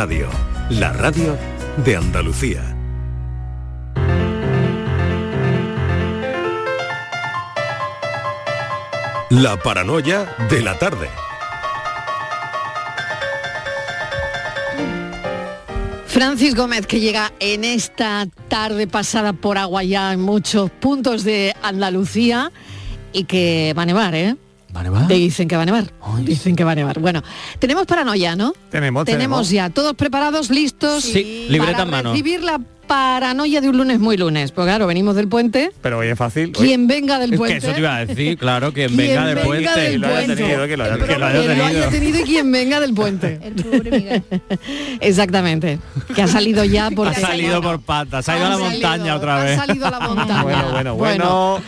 Radio, la radio de Andalucía. La paranoia de la tarde. Francis Gómez que llega en esta tarde pasada por agua ya en muchos puntos de Andalucía y que va a nevar, ¿eh? ¿Va a nevar? Dicen que va a nevar. Dicen que va a nevar. Bueno, tenemos paranoia, ¿no? Tenemos, Tenemos tenemos. ya todos preparados, listos Sí, libreta para en mano. recibir la paranoia de un lunes muy lunes. Pues claro, venimos del puente. Pero hoy es fácil. Quien venga del Es que puente. eso te iba a decir, claro, quien Quien venga de venga puente. del lo haya puente. tenido, que lo haya Que lo tenido. haya Quien lo haya tenido. y quien venga del puente. El pobre Miguel. Exactamente. Que ha salido ya porque Ha salido por patas, ha ido a la montaña salido, otra vez. Ha salido a la montaña. Bueno, bueno, bueno. Bueno,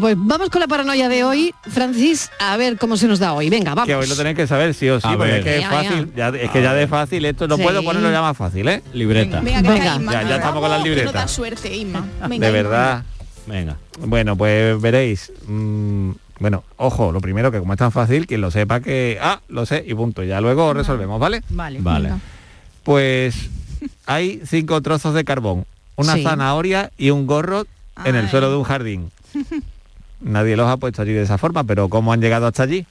pues vamos con la paranoia de hoy. Francis, a ver cómo se nos da hoy. Venga, vamos. Que hoy lo tenéis que saber sí o sí, A porque ver. es que es fácil. Ya, es que ya de fácil esto no Sí. puedo ponerlo ya más fácil, ¿eh? Libreta. Venga, que Venga. Isma. Ya- ya estamos con las libretas. da suerte. Venga, de verdad. Venga. Bueno, pues veréis. mm, bueno, ojo, lo primero que como es tan fácil, quien lo sepa que. Ah, lo sé y punto. Ya luego resolvemos, ¿vale? Vale. Vale. Pues hay cinco trozos de carbón, una Sí. zanahoria y un gorro en el suelo de un jardín. Nadie los ha puesto allí de esa forma, pero ¿cómo han llegado hasta allí?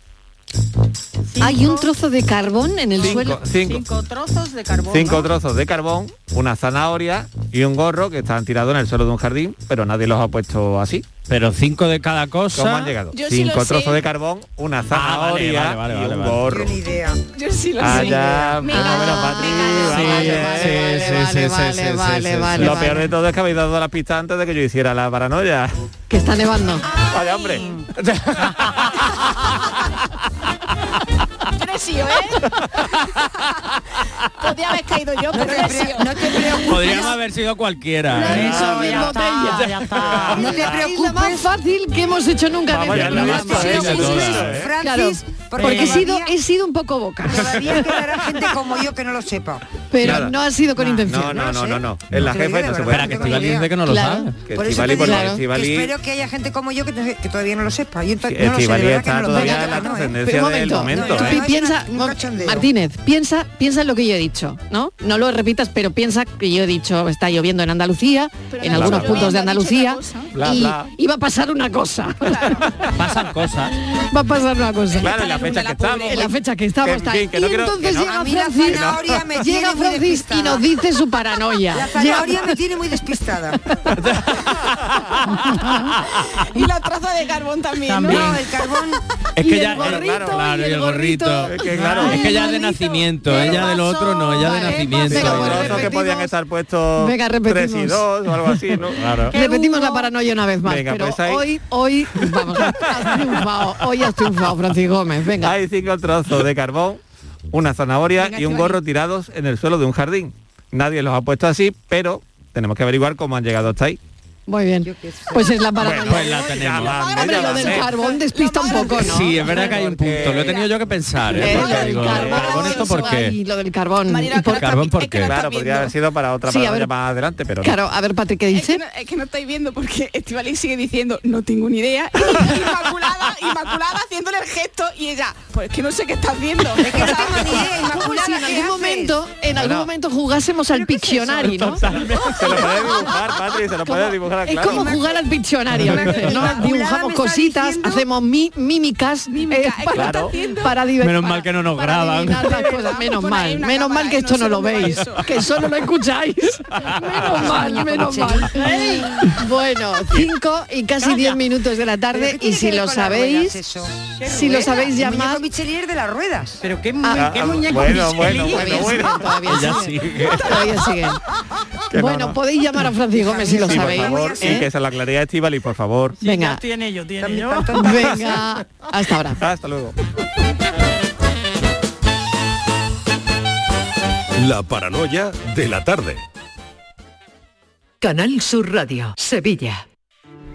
Hay un trozo de carbón en el Cinco, suelo. cinco, Cinco trozos de carbón. cinco ¿no? trozos de carbón, una zanahoria y un gorro que están tirados en el suelo de un jardín, pero nadie los ha puesto así. Pero cinco de cada cosa. ¿Cómo han llegado? Yo sí Cinco sé. trozos de carbón, una zanahoria vale, vale, y vale, un vale. gorro. Ni idea. Yo sí lo sé. Allá, eh, sí, sí, sí, sí, sí, sí, vale, Lo peor de todo es que habéis dado las pistas antes de que yo hiciera la paranoia. Que está nevando. Vaya hombre. ¿Eh? Podría haber caído yo, pero No no te, preocupes. Podríamos haber sido cualquiera. La ¿eh? de ya botella. está, ya está. No te Es la más preocupes. fácil que hemos hecho nunca Vamos, en ya la programa. más fácil de Preocupes, todas. Francis, Porque he sido, he sido un poco boca. Todavía quedará gente como yo que no lo sepa. Pero Nada. no ha sido con No, intención. No, no, No no, sé. no, no. En la digo no se puede. Espera, que Estivali dice que no lo Claro. sabe. Espero que haya gente como yo que, te- que todavía no lo sepa. Yo to- Sí, no lo sé, de Estivali verdad está que no lo todavía en la ¿eh? trascendencia Pero un del momento, ¿eh? Piensa. Martínez, piensa, piensa en lo que yo he dicho, ¿no? No lo repitas, pero piensa que yo he dicho está lloviendo en Andalucía, Pero en algunos puntos de Andalucía, y, va a pasar una cosa. Pasan cosas. va a pasar una cosa. Claro, la fecha que estamos. En la fecha que estamos Que, en está. fin, que y quiero- entonces que no- llega A mí la Francis, zanahoria me tiene llega muy Francis y despistada. nos dice su paranoia. La zanahoria me tiene muy despistada. Y la traza de carbón también, También. ¿no? No, el carbón. Es Y que el ya, gorrito, claro, claro, y el gorrito. gorrito. Es que claro. Es que ya es de nacimiento, ¿Qué ella de lo otro no, ella de nacimiento. Venga, Los pues que repetimos. podían estar puestos Venga, 3 y repetimos. 2 o algo así, ¿no? Claro. Repetimos la paranoia una vez más, Venga, pero pues ahí- hoy, hoy, vamos, has triunfado, hoy has triunfado, Francis Gómez, venga. Hay cinco trozos de carbón, una zanahoria Venga, y un gorro tirados en el suelo de un jardín. Nadie los ha puesto así, pero tenemos que averiguar cómo han llegado hasta ahí. Muy bien, pues es la paranoia. Pues la tenemos. Hombre, lo del carbón despista un poco, ¿no? Sí, es verdad que hay un punto. Lo he tenido yo que pensar. ¿eh? Eh, lo del digo, carbón, ¿carbón esto por qué? ay, lo del carbón. Marina, ¿Y por- que no Carbón, está- ¿por es que qué? no Claro, podría haber sido para otra Sí, a paranoia ver. más adelante, pero. Claro, a ver, Patrick, ¿qué Es que, dice? no, es que no estáis viendo porque Estivali sigue diciendo no tengo ni idea y Inmaculada, Inmaculada haciéndole el gesto y ella, pues es que no sé qué estás viendo. Es que no tengo ni idea, Como Inmaculada, si en ¿qué algún momento, en algún Bueno. momento jugásemos al Pictionary, ¿no? Se lo puede dibujar, Patri, se lo puede dibujar, Es claro. como jugar al. Inmaculada Dibujamos cositas, diciendo- hacemos mi- mímicas, Mímica, eh, para, diver- Menos mal que no nos graban. Menos mal, menos mal que esto no lo veis, que solo lo escucháis. Menos mal, menos mal. Bueno, cinco y casi diez minutos de la ¿Pero tarde y si lo sabéis, si lo sabéis llamar, Michelier de las ruedas. Pero qué, muñeco bueno, todavía sigue. Bueno, no. podéis llamar a Francis Gómez si lo sabéis. Favor, ¿eh? y que se la claridad Estivali, por favor. Sí, Venga, en ello, tiene yo. venga, hasta ahora. Hasta luego. La paranoia de la tarde. Canal Sur Radio, Sevilla.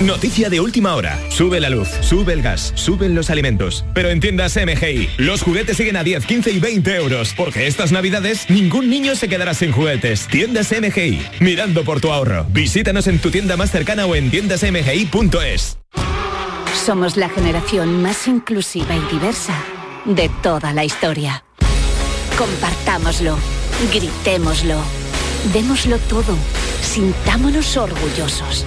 Noticia de última hora. Sube la luz, sube el gas, suben los alimentos. Pero en tiendas MGI, los juguetes siguen a 10, 15 y 20 euros. Porque estas navidades ningún niño se quedará sin juguetes. Tiendas MGI, mirando por tu ahorro. Visítanos en tu tienda más cercana o en tiendasmgi.es. Somos la generación más inclusiva y diversa de toda la historia. Compartámoslo, gritémoslo, démoslo todo, sintámonos orgullosos.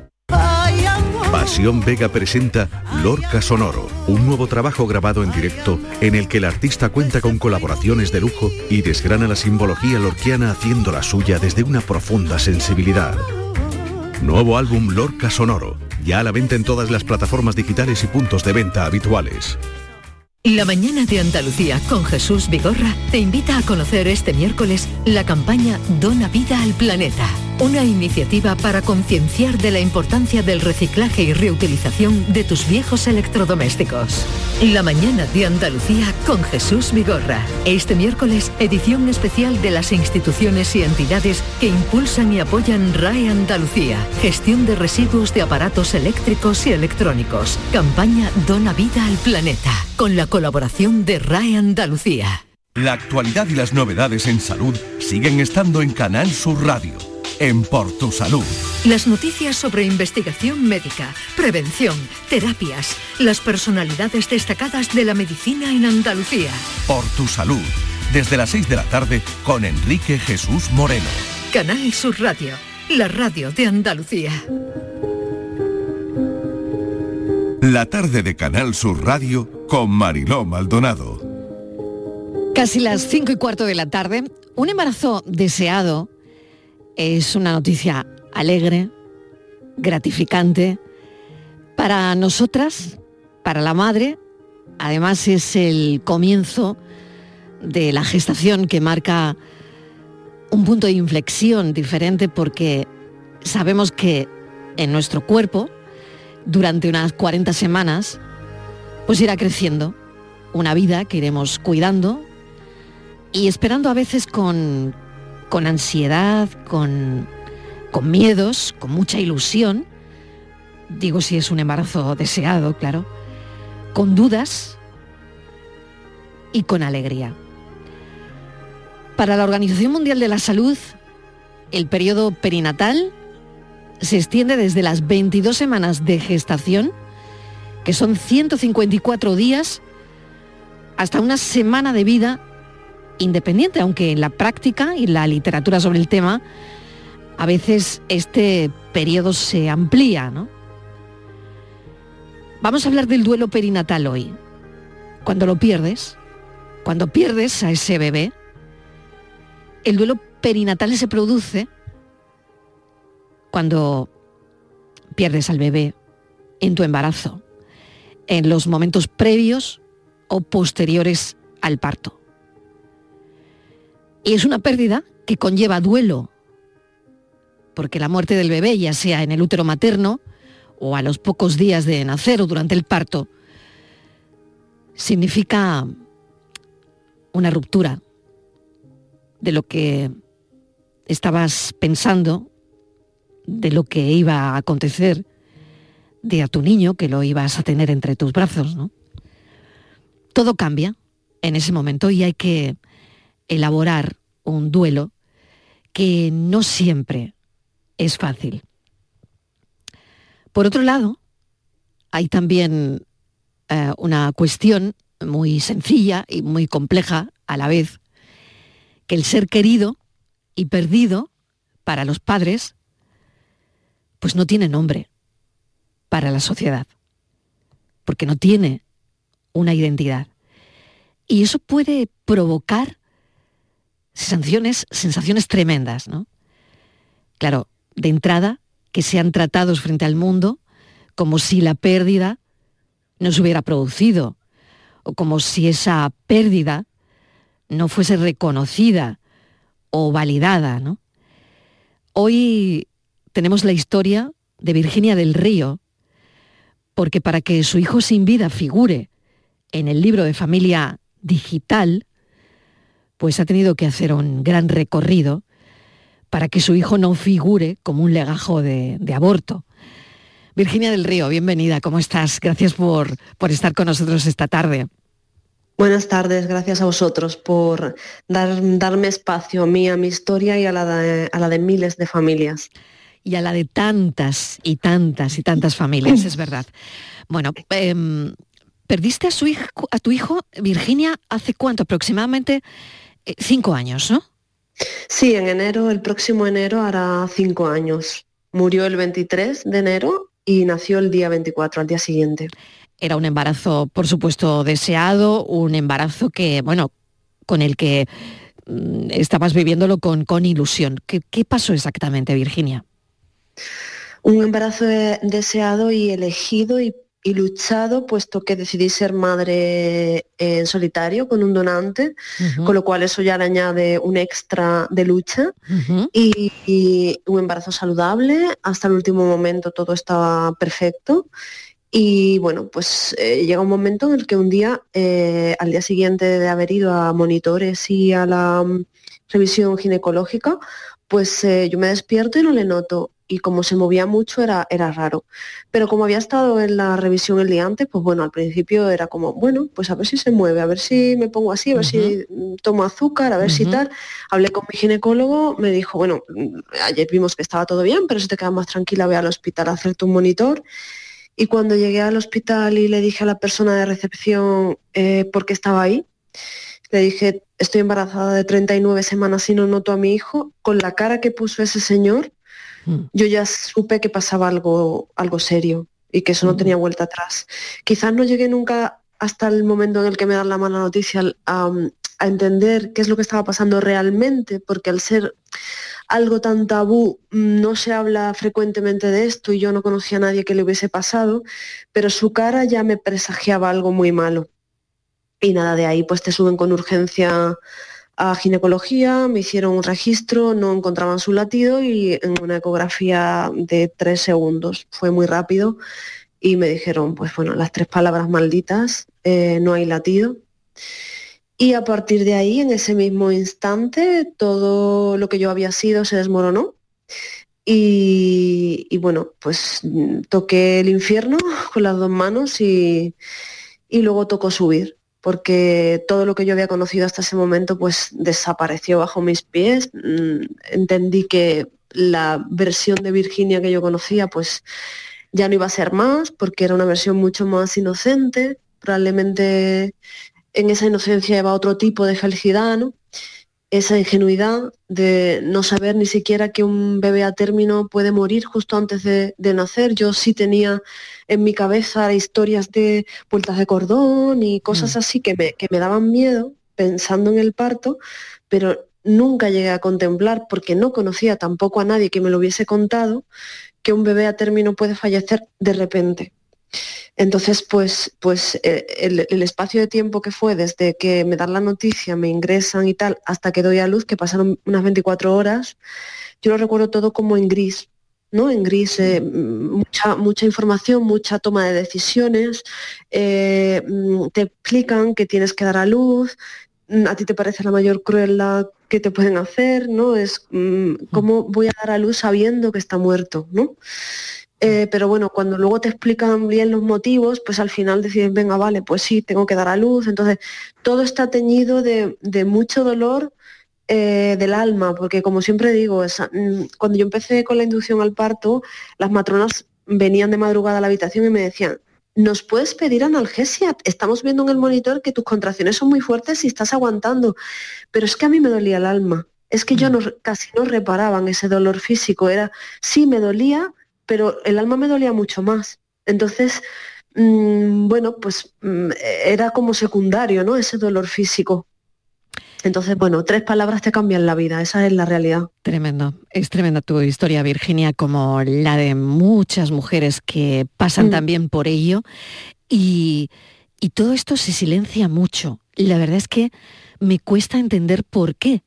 Pasión Vega presenta Lorca Sonoro, un nuevo trabajo grabado en directo en el que el artista cuenta con colaboraciones de lujo y desgrana la simbología lorquiana haciendo la suya desde una profunda sensibilidad. Nuevo álbum Lorca Sonoro, ya a la venta en todas las plataformas digitales y puntos de venta habituales. La mañana de Andalucía con Jesús Vigorra te invita a conocer este miércoles la campaña Dona Vida al Planeta, una iniciativa para concienciar de la importancia del reciclaje y reutilización de tus viejos electrodomésticos. La mañana de Andalucía con Jesús Vigorra. Este miércoles, edición especial de las instituciones y entidades que impulsan y apoyan RAE Andalucía, gestión de residuos de aparatos eléctricos y electrónicos. Campaña Dona Vida al Planeta, con la colaboración de RAE Andalucía. La actualidad y las novedades en salud siguen estando en Canal Sur Radio, en Por Tu Salud. Las noticias sobre investigación médica, prevención, terapias, las personalidades destacadas de la medicina en Andalucía. Por Tu Salud, desde las 6 de la tarde con Enrique Jesús Moreno. Canal Sur Radio, la radio de Andalucía. La tarde de Canal Sur Radio con Mariló Maldonado. Casi las cinco y cuarto de la tarde, un embarazo deseado es una noticia alegre, gratificante para nosotras, para la madre. Además es el comienzo de la gestación que marca un punto de inflexión diferente porque sabemos que en nuestro cuerpo, durante unas 40 semanas, pues irá creciendo una vida que iremos cuidando y esperando a veces con, con ansiedad, con, con miedos, con mucha ilusión, digo si es un embarazo deseado, claro, con dudas y con alegría. Para la Organización Mundial de la Salud, el periodo perinatal se extiende desde las 22 semanas de gestación, que son 154 días, hasta una semana de vida independiente, aunque en la práctica y la literatura sobre el tema, a veces este periodo se amplía, ¿no? Vamos a hablar del duelo perinatal hoy. Cuando lo pierdes, cuando pierdes a ese bebé, el duelo perinatal se produce cuando pierdes al bebé en tu embarazo, en los momentos previos o posteriores al parto. Y es una pérdida que conlleva duelo, porque la muerte del bebé, ya sea en el útero materno o a los pocos días de nacer o durante el parto, significa una ruptura de lo que estabas pensando, de lo que iba a acontecer, de a tu niño que lo ibas a tener entre tus brazos, ¿no? Todo cambia en ese momento y hay que elaborar un duelo que no siempre es fácil. Por otro lado, hay también eh, una cuestión muy sencilla y muy compleja a la vez, que el ser querido y perdido para los padres, pues no tiene nombre para la sociedad, porque no tiene una identidad. Y eso puede provocar sensaciones, sensaciones tremendas, ¿no? Claro, de entrada, que sean tratados frente al mundo como si la pérdida no se hubiera producido, o como si esa pérdida no fuese reconocida o validada. ¿no? Hoy tenemos la historia de Virginia del Río, porque para que su hijo sin vida figure en el libro de familia digital, pues ha tenido que hacer un gran recorrido para que su hijo no figure como un legajo de, de aborto. Virginia del Río, bienvenida, ¿cómo estás? Gracias por, por estar con nosotros esta tarde. Buenas tardes, gracias a vosotros por dar, darme espacio a mí, a mi historia y a la, de, a la de miles de familias. Y a la de tantas y tantas y tantas familias, es verdad. Bueno, eh, perdiste a, su hijo, a tu hijo, Virginia, hace cuánto? Aproximadamente cinco años, ¿no? Sí, en enero, el próximo enero hará cinco años. Murió el 23 de enero y nació el día 24, al día siguiente. Era un embarazo, por supuesto, deseado, un embarazo que, bueno, con el que mm, estabas viviéndolo con, con ilusión. ¿Qué, ¿Qué, pasó exactamente, Virginia? Un embarazo deseado y elegido y, y, luchado, puesto que decidí ser madre en solitario con un donante, uh -huh. con lo cual eso ya le añade un extra de lucha. Uh -huh. y, y un embarazo saludable, hasta el último momento todo estaba perfecto. Y bueno, pues eh, llega un momento en el que un día, eh, al día siguiente de haber ido a monitores y a la um, revisión ginecológica, pues eh, yo me despierto y no le noto. Y como se movía mucho era, era raro. Pero como había estado en la revisión el día antes, pues bueno, al principio era como, bueno, pues a ver si se mueve, a ver si me pongo así, a ver uh -huh. si tomo azúcar, a ver uh -huh. si tal. Hablé con mi ginecólogo, me dijo, bueno, ayer vimos que estaba todo bien, pero si te quedas más tranquila, ve al hospital a hacerte un monitor. Y cuando llegué al hospital y le dije a la persona de recepción eh, por qué estaba ahí, le dije, estoy embarazada de 39 semanas y no noto a mi hijo, con la cara que puso ese señor, mm. yo ya supe que pasaba algo, algo serio y que eso no mm. tenía vuelta atrás. Quizás no llegué nunca hasta el momento en el que me dan la mala noticia a, a entender qué es lo que estaba pasando realmente, porque al ser algo tan tabú, no se habla frecuentemente de esto y yo no conocía a nadie que le hubiese pasado, pero su cara ya me presagiaba algo muy malo. Y nada, de ahí pues te suben con urgencia a ginecología, me hicieron un registro, no encontraban su latido y en una ecografía de tres segundos, fue muy rápido y me dijeron, pues bueno, las tres palabras malditas, eh, no hay latido. Y a partir de ahí, en ese mismo instante, todo lo que yo había sido se desmoronó. Y, y bueno, pues toqué el infierno con las dos manos y, y luego tocó subir. Porque todo lo que yo había conocido hasta ese momento pues desapareció bajo mis pies. Mm, Entendí que la versión de Virginia que yo conocía pues ya no iba a ser más, porque era una versión mucho más inocente, probablemente en esa inocencia lleva otro tipo de felicidad, ¿no? Esa ingenuidad de no saber ni siquiera que un bebé a término puede morir justo antes de, de nacer. Yo sí tenía en mi cabeza historias de vueltas de cordón y cosas así que me, que me daban miedo pensando en el parto, pero nunca llegué a contemplar, porque no conocía tampoco a nadie que me lo hubiese contado, que un bebé a término puede fallecer de repente. Entonces, pues, pues eh, el, el espacio de tiempo que fue desde que me dan la noticia, me ingresan y tal, hasta que doy a luz, que pasaron unas 24 horas, yo lo recuerdo todo como en gris, ¿no? En gris, eh, mucha, mucha información, mucha toma de decisiones, eh, mm, te explican que tienes que dar a luz, mm, a ti te parece la mayor crueldad que te pueden hacer, ¿no? Es mm, cómo voy a dar a luz sabiendo que está muerto, ¿no? Eh, pero bueno, cuando luego te explican bien los motivos, pues al final decides, venga, vale, pues sí, tengo que dar a luz. Entonces, todo está teñido de, de mucho dolor eh, del alma, porque como siempre digo, esa- mm, cuando yo empecé con la inducción al parto, las matronas venían de madrugada a la habitación y me decían, ¿nos puedes pedir analgesia? Estamos viendo en el monitor que tus contracciones son muy fuertes y estás aguantando. Pero es que a mí me dolía el alma. Es que yo no, casi no reparaban ese dolor físico. Era, sí, me dolía, pero el alma me dolía mucho más. Entonces, mm, bueno, pues mm, era como secundario, ¿no? Ese dolor físico. Entonces, bueno, tres palabras te cambian la vida, esa es la realidad. Tremendo, es tremenda tu historia, Virginia, como la de muchas mujeres que pasan Mm. también por ello. Y, y todo esto se silencia mucho. La verdad es que me cuesta entender por qué.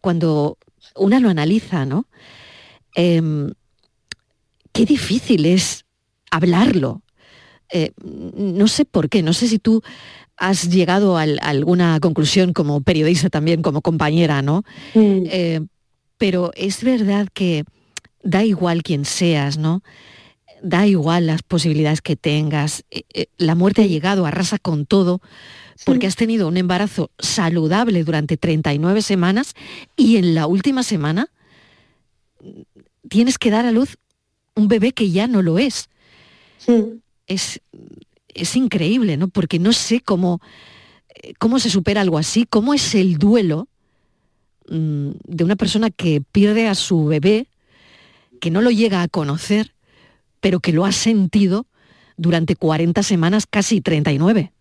Cuando una lo analiza, ¿no? Em, qué difícil es hablarlo. Eh, no sé por qué, no sé si tú has llegado a, alguna conclusión como periodista también, como compañera, ¿no? Eh, pero es verdad que da igual quién seas, ¿no? Da igual las posibilidades que tengas. Eh, La muerte ha llegado, arrasa con todo, porque has tenido un embarazo saludable durante 39 semanas y en la última semana tienes que dar a luz un bebé que ya no lo es. Es, es increíble, ¿no? Porque no sé cómo, eh, cómo se supera algo así, cómo es el duelo mm, de una persona que pierde a su bebé, que no lo llega a conocer, pero que lo ha sentido durante 40 semanas, casi 39.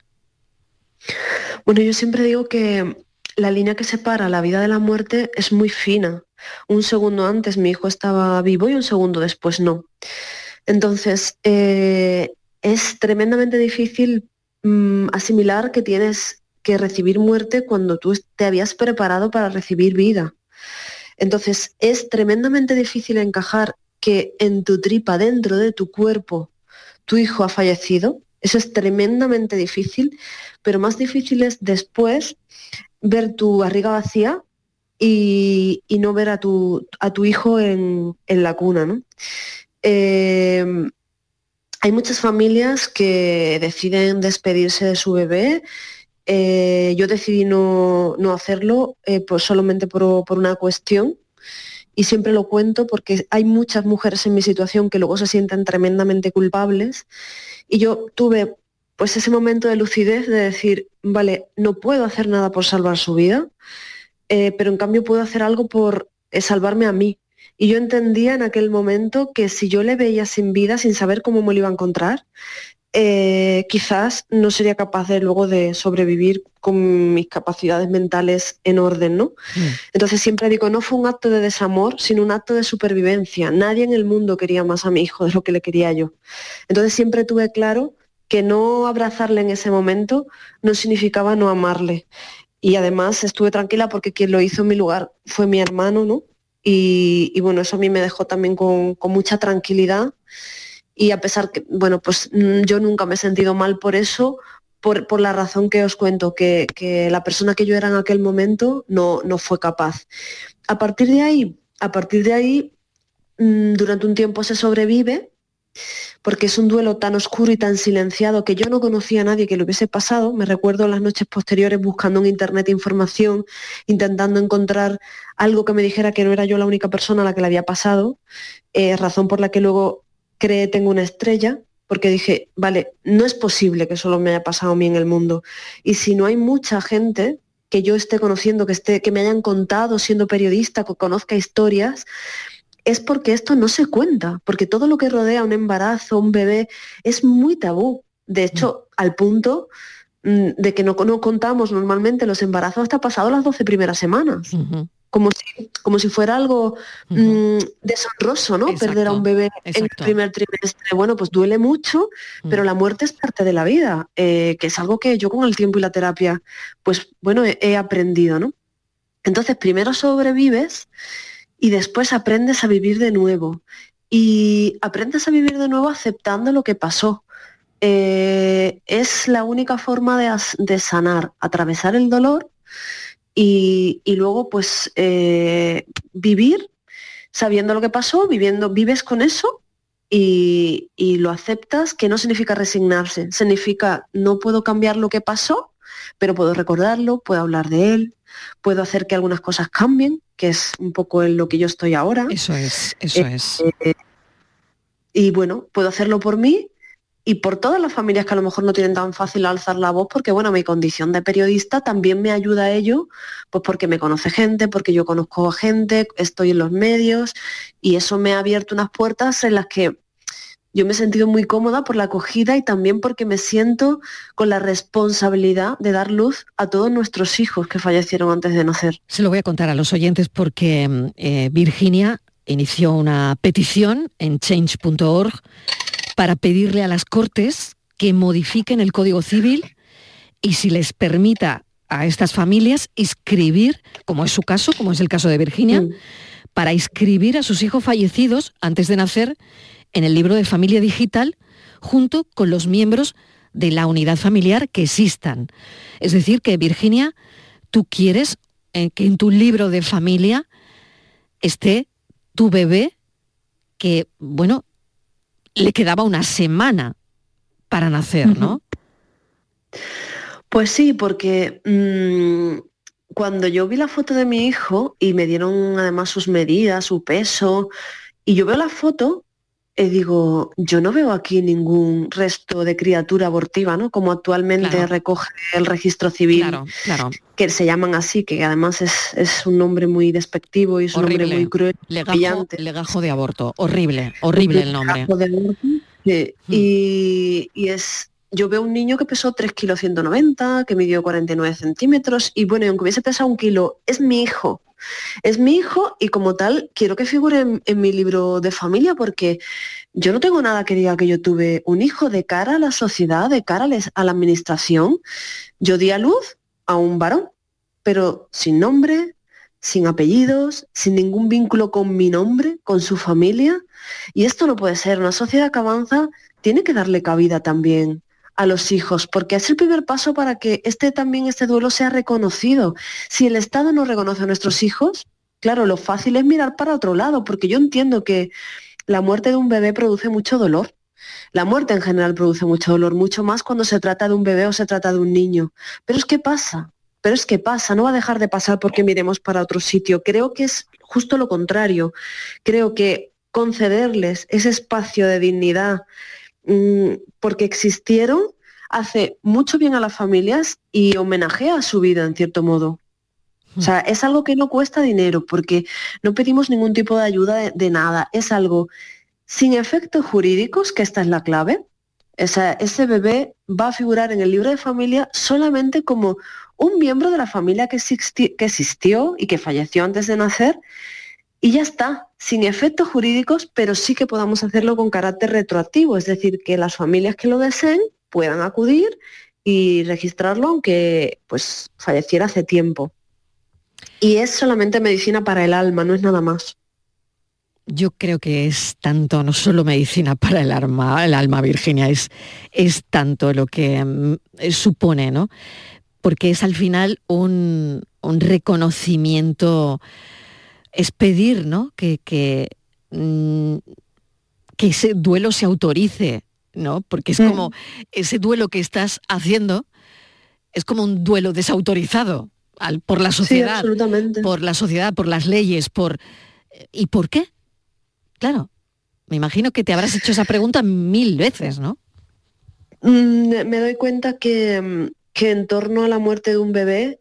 Bueno, yo siempre digo que la línea que separa la vida de la muerte es muy fina. Un segundo antes mi hijo estaba vivo y un segundo después no. Entonces, eh, es tremendamente difícil mm, asimilar que tienes que recibir muerte cuando tú te habías preparado para recibir vida. Entonces, es tremendamente difícil encajar que en tu tripa, dentro de tu cuerpo, tu hijo ha fallecido. Eso es tremendamente difícil, pero más difícil es después ver tu barriga vacía y, no ver a tu, a tu hijo en, en la cuna. ¿no? Eh, hay muchas familias que deciden despedirse de su bebé. Eh, yo decidí no, no hacerlo pues solamente por, por una cuestión y siempre lo cuento porque hay muchas mujeres en mi situación que luego se sienten tremendamente culpables y yo tuve pues ese momento de lucidez de decir, vale, no puedo hacer nada por salvar su vida, eh, pero en cambio puedo hacer algo por eh, salvarme a mí. Y yo entendía en aquel momento que si yo le veía sin vida, sin saber cómo me lo iba a encontrar, eh, quizás no sería capaz de luego de sobrevivir con mis capacidades mentales en orden, ¿no? Entonces siempre digo, no fue un acto de desamor, sino un acto de supervivencia. Nadie en el mundo quería más a mi hijo de lo que le quería yo. Entonces siempre tuve claro que no abrazarle en ese momento no significaba no amarle. Y además estuve tranquila porque quien lo hizo en mi lugar fue mi hermano, ¿no? Y, bueno, eso a mí me dejó también con, mucha tranquilidad. Y a pesar que, bueno, pues mm, yo nunca me he sentido mal por eso, por, por la razón que os cuento, que, que la persona que yo era en aquel momento no, no fue capaz. A partir de ahí, a partir de ahí, mm, durante un tiempo se sobrevive, porque es un duelo tan oscuro y tan silenciado que yo no conocía a nadie que lo hubiese pasado. Me recuerdo las noches posteriores buscando en internet información, intentando encontrar algo que me dijera que no era yo la única persona a la que le había pasado, eh, razón por la que luego creé Tengo una estrella, porque dije, vale, no es posible que solo me haya pasado a mí en el mundo. Y si no hay mucha gente que yo esté conociendo, que, esté, que me hayan contado siendo periodista, que conozca historias, es porque esto no se cuenta, porque todo lo que rodea un embarazo, un bebé, es muy tabú. De hecho, al punto mm, de que no, no, contamos normalmente los embarazos hasta pasado las 12 primeras semanas. Como si, como si fuera algo mm, deshonroso, ¿no? Perder a un bebé en el primer trimestre. Bueno, pues duele mucho, pero la muerte es parte de la vida, eh, que es algo que yo con el tiempo y la terapia, pues bueno, he, he aprendido, ¿no? Entonces, primero sobrevives y después aprendes a vivir de nuevo. Y aprendes a vivir de nuevo aceptando lo que pasó. Eh, es la única forma de, sanar, atravesar el dolor y, luego pues eh, vivir sabiendo lo que pasó, viviendo, vives con eso y, y, lo aceptas, que no significa resignarse, significa no puedo cambiar lo que pasó, pero puedo recordarlo, puedo hablar de él, puedo hacer que algunas cosas cambien, que es un poco en lo que yo estoy ahora. Eso es, eso Eh, es. eh, y bueno, puedo hacerlo por mí y por todas las familias que a lo mejor no tienen tan fácil alzar la voz, porque bueno, mi condición de periodista también me ayuda a ello, pues porque me conoce gente, porque yo conozco a gente, estoy en los medios y eso me ha abierto unas puertas en las que yo me he sentido muy cómoda por la acogida y también porque me siento con la responsabilidad de dar luz a todos nuestros hijos que fallecieron antes de nacer. Se lo voy a contar a los oyentes porque mm, eh, Virginia inició una petición en change.org para pedirle a las Cortes que modifiquen el Código Civil y si les permita a estas familias inscribir, como es su caso, como es el caso de Virginia, para inscribir a sus hijos fallecidos antes de nacer en el libro de familia digital junto con los miembros de la unidad familiar que existan. Es decir, que Virginia, tú quieres eh, que en tu libro de familia esté tu bebé que, bueno, le quedaba una semana para nacer, ¿no? Pues sí, porque mm, cuando yo vi la foto de mi hijo y me dieron además sus medidas, su peso, y yo veo la foto, y digo, yo no veo aquí ningún resto de criatura abortiva, ¿no? Como actualmente Claro. recoge el registro civil, Claro, claro. que se llaman así, que además es, es un nombre muy despectivo y es un Horrible. nombre muy cruel. Legajo, legajo de aborto. Horrible, horrible el nombre. Legajo de aborto, sí. Y, y es, yo veo un niño que pesó 3 kilos 190, que midió 49 centímetros, y bueno, aunque hubiese pesado un kilo, es mi hijo. Es mi hijo y como tal quiero que figure en, mi libro de familia porque yo no tengo nada que diga que yo tuve un hijo de cara a la sociedad, de cara a la administración. Yo di a luz a un varón, pero sin nombre, sin apellidos, sin ningún vínculo con mi nombre, con su familia. Y esto no puede ser. Una sociedad que avanza tiene que darle cabida también a los hijos, porque es el primer paso para que este también este duelo sea reconocido. Si el Estado no reconoce a nuestros hijos, claro, lo fácil es mirar para otro lado, porque yo entiendo que la muerte de un bebé produce mucho dolor. La muerte en general produce mucho dolor, mucho más cuando se trata de un bebé o se trata de un niño. Pero es que pasa, pero es que pasa, no va a dejar de pasar porque miremos para otro sitio. Creo que es justo lo contrario. Creo que concederles ese espacio de dignidad mm, porque existieron hace mucho bien a las familias y homenajea a su vida en cierto modo. O sea, es algo que no cuesta dinero porque no pedimos ningún tipo de ayuda de, nada. Es algo sin efectos jurídicos, que esta es la clave. Esa- ese bebé va a figurar en el libro de familia solamente como un miembro de la familia que existió y que falleció antes de nacer y ya está, sin efectos jurídicos, pero sí que podamos hacerlo con carácter retroactivo, es decir, que las familias que lo deseen puedan acudir y registrarlo aunque pues falleciera hace tiempo. Y es solamente medicina para el alma, no es nada más. Yo creo que es tanto, no solo medicina para el alma, el alma Virginia, es, es tanto lo que mm, eh, supone, ¿no? Porque es al final un, un reconocimiento, es pedir, ¿no? Que, que, mm, que ese duelo se autorice, ¿no? Porque es Mm. como ese duelo que estás haciendo es como un duelo desautorizado al- por la Sí, sociedad, absolutamente. por la sociedad, por las leyes, por ¿y por qué? Claro, me imagino que te habrás hecho esa pregunta mil veces, ¿no? Mm, me doy cuenta que, mm, que en torno a la muerte de un bebé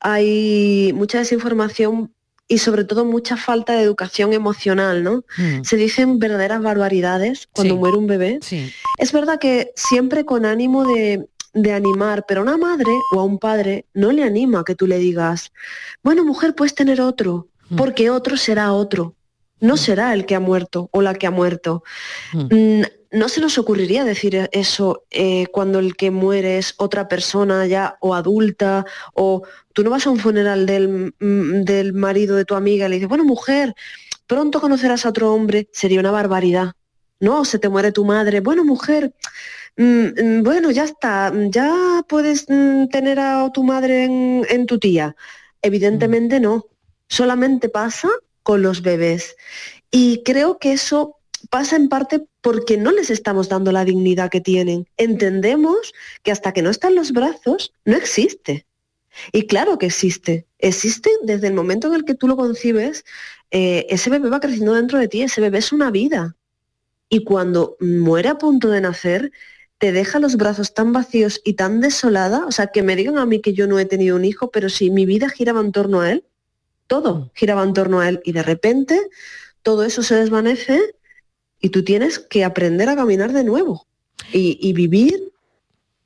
hay mucha desinformación y sobre todo mucha falta de educación emocional, ¿no? Mm. Se dicen verdaderas barbaridades cuando Sí. muere un bebé. Sí. Es verdad que siempre con ánimo de, de animar, pero a una madre o a un padre no le anima que tú le digas, bueno, mujer, puedes tener otro, porque otro será otro. No será el que ha muerto o la que ha muerto. Mm, No se nos ocurriría decir eso eh, cuando el que muere es otra persona ya o adulta o tú no vas a un funeral del, mm, del marido de tu amiga y le dices, bueno, mujer, pronto conocerás a otro hombre, sería una barbaridad. No, se te muere tu madre, bueno, mujer, mm, mm, bueno, ya está, ya puedes tener a tu madre en, en tu tía. Evidentemente no, solamente pasa con los bebés. Y creo que eso pasa en parte porque no les estamos dando la dignidad que tienen. Entendemos que hasta que no están los brazos, no existe. Y claro que existe. Existe desde el momento en el que tú lo concibes, eh, ese bebé va creciendo dentro de ti, ese bebé es una vida. Y cuando muere a punto de nacer, te deja los brazos tan vacíos y tan desolada, o sea, que me digan a mí que yo no he tenido un hijo, pero si mi vida giraba en torno a él, todo giraba en torno a él y de repente todo eso se desvanece y tú tienes que aprender a caminar de nuevo y, vivir,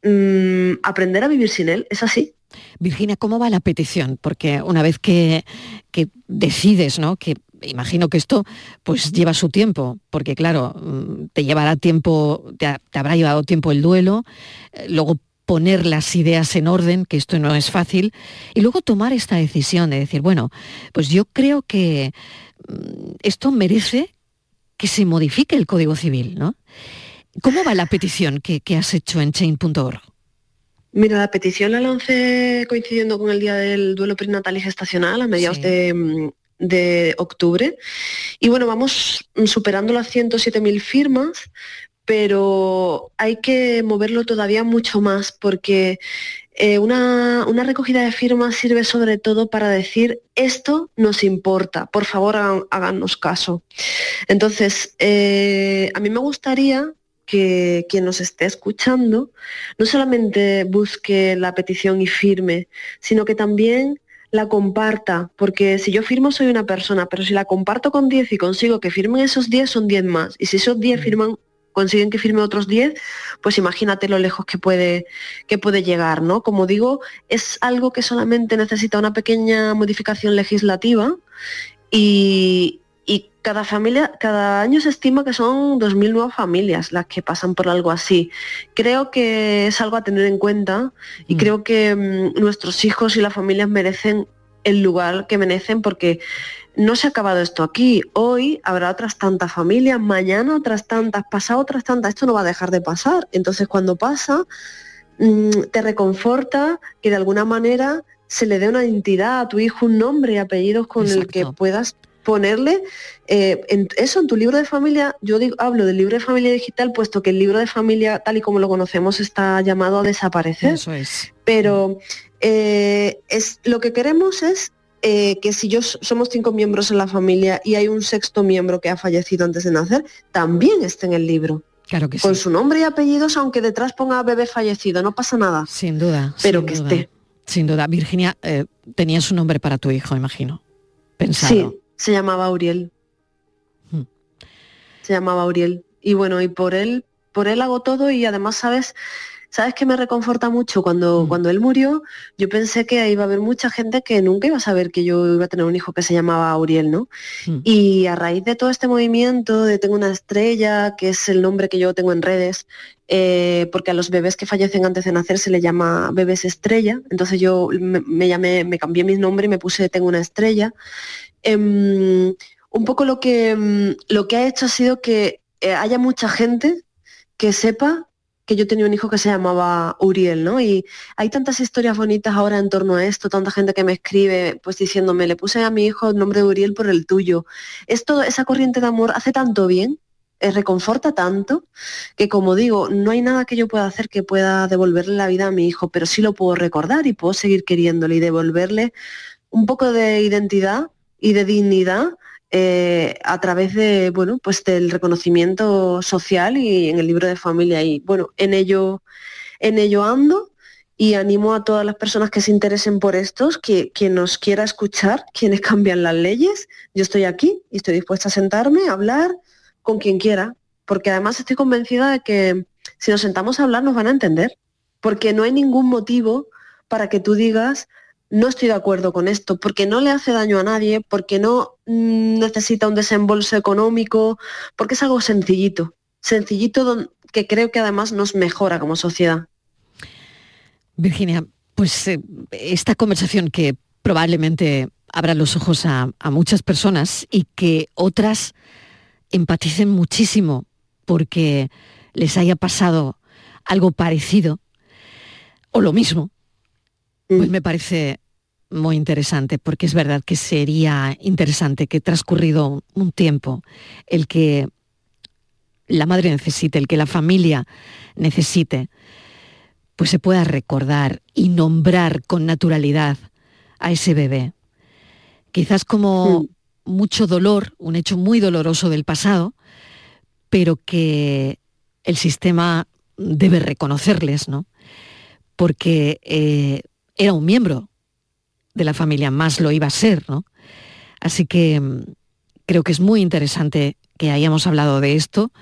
mm, aprender a vivir sin él, es así. Virginia, ¿cómo va la petición? Porque una vez que, que decides, ¿no? Que imagino que esto pues lleva su tiempo, porque claro, mm, te llevará tiempo, te habrá llevado tiempo el duelo, eh, luego poner las ideas en orden, que esto no es fácil, y luego tomar esta decisión de decir, bueno, pues yo creo que mm, esto merece que se modifique el Código Civil, ¿no? ¿Cómo va la petición que, que has hecho en chain.org? Mira, la petición la lancé coincidiendo con el día del duelo perinatal y gestacional a mediados Sí. de, mm, de octubre. Y bueno, vamos superando las 107.000 firmas, pero hay que moverlo todavía mucho más porque eh, una, una recogida de firmas sirve sobre todo para decir esto nos importa, por favor hagan, háganos caso. Entonces, eh, a mí me gustaría que quien nos esté escuchando no solamente busque la petición y firme, sino que también la comparta, porque si yo firmo soy una persona, pero si la comparto con 10 y consigo que firmen esos 10 son 10 más, y si esos 10 firman consiguen que firme otros 10, pues imagínate lo lejos que puede, que puede llegar, ¿no? Como digo, es algo que solamente necesita una pequeña modificación legislativa y, y cada familia, cada año se estima que son 2.000 nuevas familias las que pasan por algo así. Creo que es algo a tener en cuenta y creo que mm, nuestros hijos y las familias merecen el lugar que merecen porque no se ha acabado esto aquí. Hoy habrá otras tantas familias, mañana otras tantas, pasado otras tantas. Esto no va a dejar de pasar. Entonces cuando pasa, mm, te reconforta que de alguna manera se le dé una identidad a tu hijo, un nombre y apellidos con el que puedas ponerle eh, en- eso en tu libro de familia. Yo digo, hablo del libro de familia digital, puesto que el libro de familia, tal y como lo conocemos, está llamado a desaparecer Eso es. pero eh, es, lo que queremos es eh, que si yo somos cinco miembros en la familia y hay un sexto miembro que ha fallecido antes de nacer, también esté en el libro. Claro que Con sí. su nombre y apellidos, aunque detrás ponga bebé fallecido, no pasa nada. Sin duda. Pero sin que duda, esté. Sin duda. Virginia, eh, tenías un nombre para tu hijo, imagino. Pensado. Sí, se llamaba Uriel. Hmm. Se llamaba Uriel. Y bueno, y por él, por él hago todo y además, ¿sabes? ¿Sabes que me reconforta mucho? Cuando, cuando él murió, yo pensé que iba a haber mucha gente que nunca iba a saber que yo iba a tener un hijo que se llamaba Uriel, ¿no? Hmm. Y a raíz de todo este movimiento de Tengo una estrella, que es el nombre que yo tengo en redes, eh, porque a los bebés que fallecen antes de nacer se le llama bebés estrella, entonces yo me, me llamé, me cambié mi nombre y me puse Tengo una estrella. Em, un poco lo que, em, lo que ha hecho ha sido que eh, haya mucha gente que sepa que yo tenía un hijo que se llamaba Uriel, ¿no? Y hay tantas historias bonitas ahora en torno a esto, tanta gente que me escribe, pues diciéndome, le puse a mi hijo el nombre de Uriel por el tuyo. Esto, esa corriente de amor hace tanto bien, eh, reconforta tanto que como digo, no hay nada que yo pueda hacer que pueda devolverle la vida a mi hijo, pero sí lo puedo recordar y puedo seguir queriéndole y devolverle un poco de identidad y de dignidad eh, a través de, bueno, pues del reconocimiento social y en el libro de familia. Y bueno, en ello, en ello ando y animo a todas las personas que se interesen por estos, que quien nos quiera escuchar, quienes cambian las leyes, yo estoy aquí y estoy dispuesta a sentarme, a hablar con quien quiera, porque además estoy convencida de que si nos sentamos a hablar nos van a entender, porque no hay ningún motivo para que tú digas, no estoy de acuerdo con esto, porque no le hace daño a nadie, porque no mm, necesita un desembolso económico, porque es algo sencillito, sencillito que creo que además nos mejora como sociedad. Virginia, pues eh, esta conversación que probablemente abra los ojos a, a muchas personas y que otras empaticen muchísimo porque les haya pasado algo parecido o lo mismo, pues me parece muy interesante, porque es verdad que sería interesante que transcurrido un tiempo, el que la madre necesite, el que la familia necesite, pues se pueda recordar y nombrar con naturalidad a ese bebé. Quizás como mucho dolor, un hecho muy doloroso del pasado, pero que el sistema debe reconocerles, ¿no? Porque eh, era un miembro de la familia, más lo iba a ser, ¿no? Así que mm, creo que es muy interesante que hayamos hablado de esto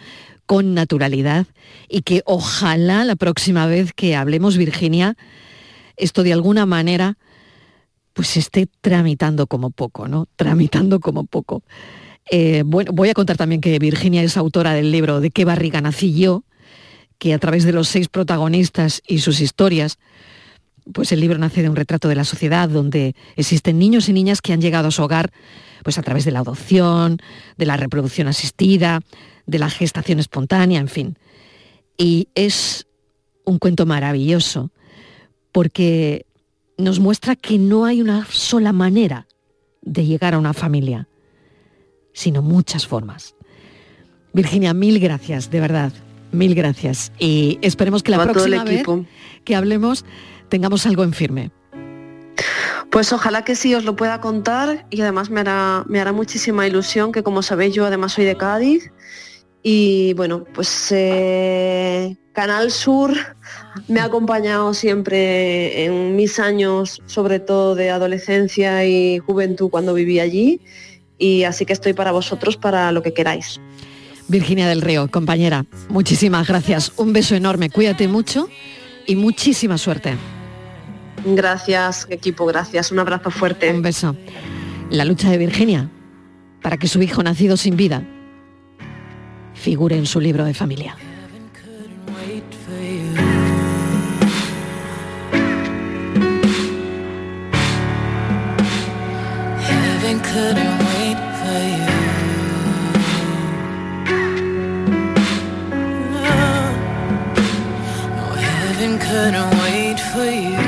con naturalidad y que ojalá la próxima vez que hablemos, Virginia, esto de alguna manera pues se esté tramitando como poco, ¿no? Tramitando como poco. Eh, bueno, voy a contar también que Virginia es autora del libro De qué barriga nací yo, que a través de los seis protagonistas y sus historias, pues el libro nace de un retrato de la sociedad donde existen niños y niñas que han llegado a su hogar pues a través de la adopción, de la reproducción asistida, de la gestación espontánea, en fin. Y es un cuento maravilloso porque nos muestra que no hay una sola manera de llegar a una familia, sino muchas formas. Virginia, mil gracias, de verdad, mil gracias. Y esperemos que la próxima vez que hablemos tengamos algo en firme. Pues ojalá que sí os lo pueda contar y además me hará, me hará muchísima ilusión que como sabéis yo además soy de Cádiz y bueno, pues eh, Canal Sur me ha acompañado siempre en mis años, sobre todo de adolescencia y juventud cuando viví allí y así que estoy para vosotros para lo que queráis. Virginia del Río, compañera, muchísimas gracias. Un beso enorme, cuídate mucho y muchísima suerte. Gracias, equipo, gracias. Un abrazo fuerte. Un beso. La lucha de Virginia para que su hijo nacido sin vida figure en su libro de familia. couldn't wait for you So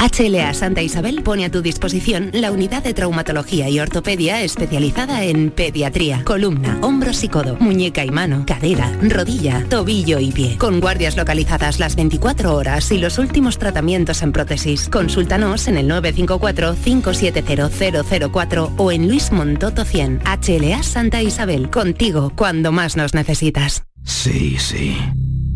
HLA Santa Isabel pone a tu disposición la unidad de traumatología y ortopedia especializada en pediatría, columna, hombros y codo, muñeca y mano, cadera, rodilla, tobillo y pie. Con guardias localizadas las 24 horas y los últimos tratamientos en prótesis. Consúltanos en el 954-570004 o en Luis Montoto 100. HLA Santa Isabel, contigo cuando más nos necesitas. Sí, sí.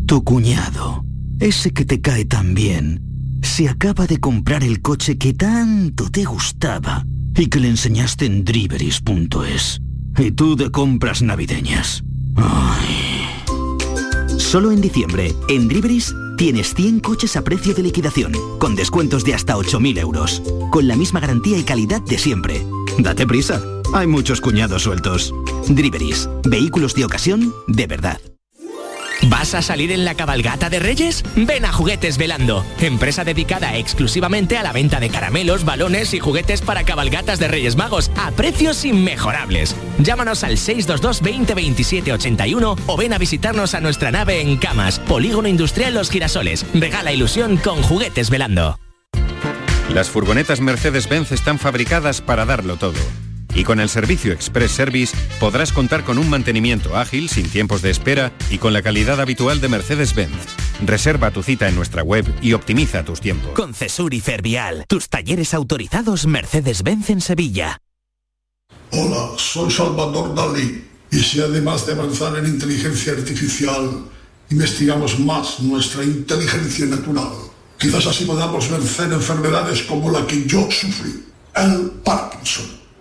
Tu cuñado, ese que te cae tan bien, se acaba de comprar el coche que tanto te gustaba y que le enseñaste en driveris.es. Y tú de compras navideñas. Ay. Solo en diciembre, en Driveris, tienes 100 coches a precio de liquidación, con descuentos de hasta 8.000 euros, con la misma garantía y calidad de siempre. Date prisa, hay muchos cuñados sueltos. Driveris, vehículos de ocasión de verdad. ¿Vas a salir en la cabalgata de Reyes? Ven a Juguetes Velando, empresa dedicada exclusivamente a la venta de caramelos, balones y juguetes para cabalgatas de Reyes Magos a precios inmejorables. Llámanos al 622 20 27 81 o ven a visitarnos a nuestra nave en Camas, Polígono Industrial Los Girasoles. Regala ilusión con Juguetes Velando. Las furgonetas Mercedes-Benz están fabricadas para darlo todo. Y con el servicio Express Service podrás contar con un mantenimiento ágil, sin tiempos de espera y con la calidad habitual de Mercedes-Benz. Reserva tu cita en nuestra web y optimiza tus tiempos. Con Cesur y Fervial, tus talleres autorizados Mercedes-Benz en Sevilla. Hola, soy Salvador Dalí. Y si además de avanzar en inteligencia artificial, investigamos más nuestra inteligencia natural, quizás así podamos vencer enfermedades como la que yo sufrí, el Parkinson.